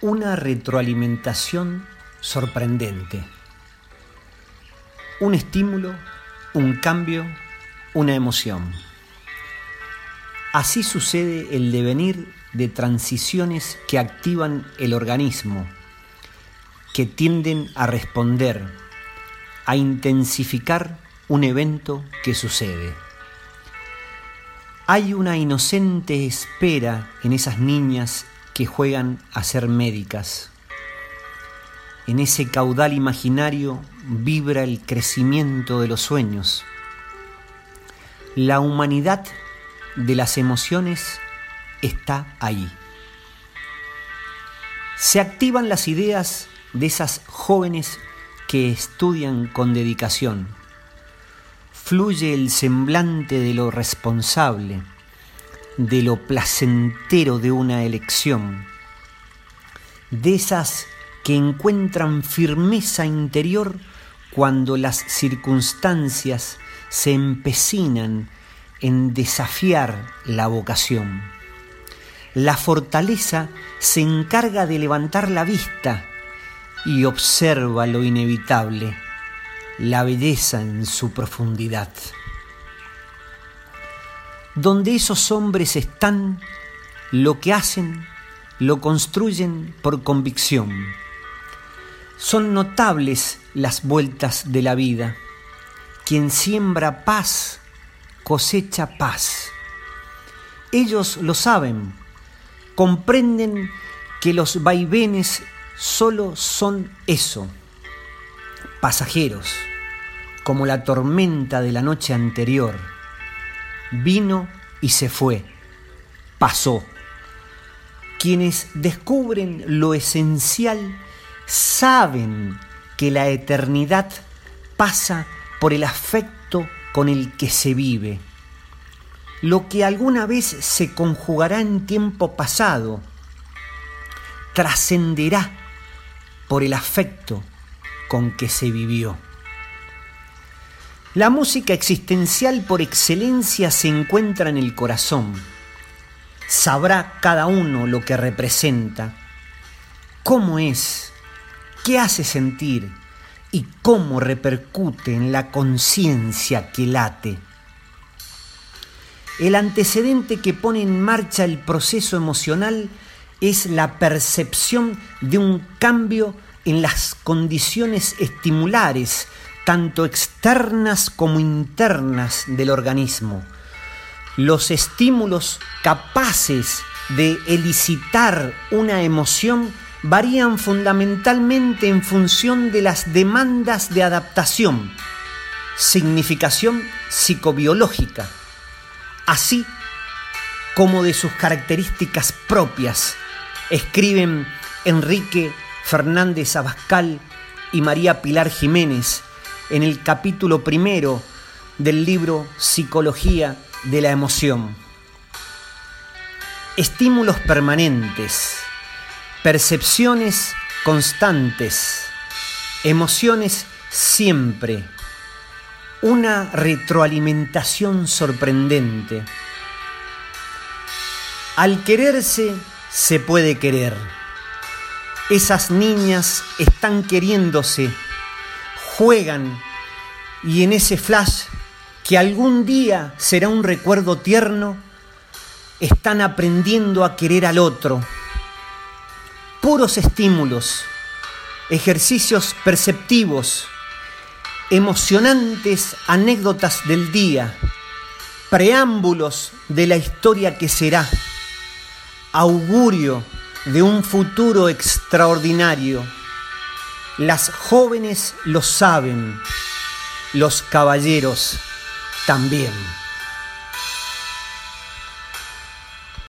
una retroalimentación sorprendente. Un estímulo, un cambio, una emoción. Así sucede el devenir de transiciones que activan el organismo, que tienden a responder, a intensificar un evento que sucede. Hay una inocente espera en esas niñas que juegan a ser médicas. En ese caudal imaginario vibra el crecimiento de los sueños. La humanidad de las emociones está ahí. Se activan las ideas de esas jóvenes que estudian con dedicación fluye el semblante de lo responsable, de lo placentero de una elección, de esas que encuentran firmeza interior cuando las circunstancias se empecinan en desafiar la vocación. La fortaleza se encarga de levantar la vista y observa lo inevitable la belleza en su profundidad. Donde esos hombres están, lo que hacen, lo construyen por convicción. Son notables las vueltas de la vida. Quien siembra paz, cosecha paz. Ellos lo saben, comprenden que los vaivenes solo son eso, pasajeros como la tormenta de la noche anterior. Vino y se fue, pasó. Quienes descubren lo esencial saben que la eternidad pasa por el afecto con el que se vive. Lo que alguna vez se conjugará en tiempo pasado trascenderá por el afecto con que se vivió. La música existencial por excelencia se encuentra en el corazón. Sabrá cada uno lo que representa, cómo es, qué hace sentir y cómo repercute en la conciencia que late. El antecedente que pone en marcha el proceso emocional es la percepción de un cambio en las condiciones estimulares tanto externas como internas del organismo. Los estímulos capaces de elicitar una emoción varían fundamentalmente en función de las demandas de adaptación, significación psicobiológica, así como de sus características propias, escriben Enrique Fernández Abascal y María Pilar Jiménez en el capítulo primero del libro Psicología de la Emoción. Estímulos permanentes, percepciones constantes, emociones siempre, una retroalimentación sorprendente. Al quererse se puede querer. Esas niñas están queriéndose juegan y en ese flash que algún día será un recuerdo tierno, están aprendiendo a querer al otro. Puros estímulos, ejercicios perceptivos, emocionantes anécdotas del día, preámbulos de la historia que será, augurio de un futuro extraordinario las jóvenes lo saben, los caballeros también.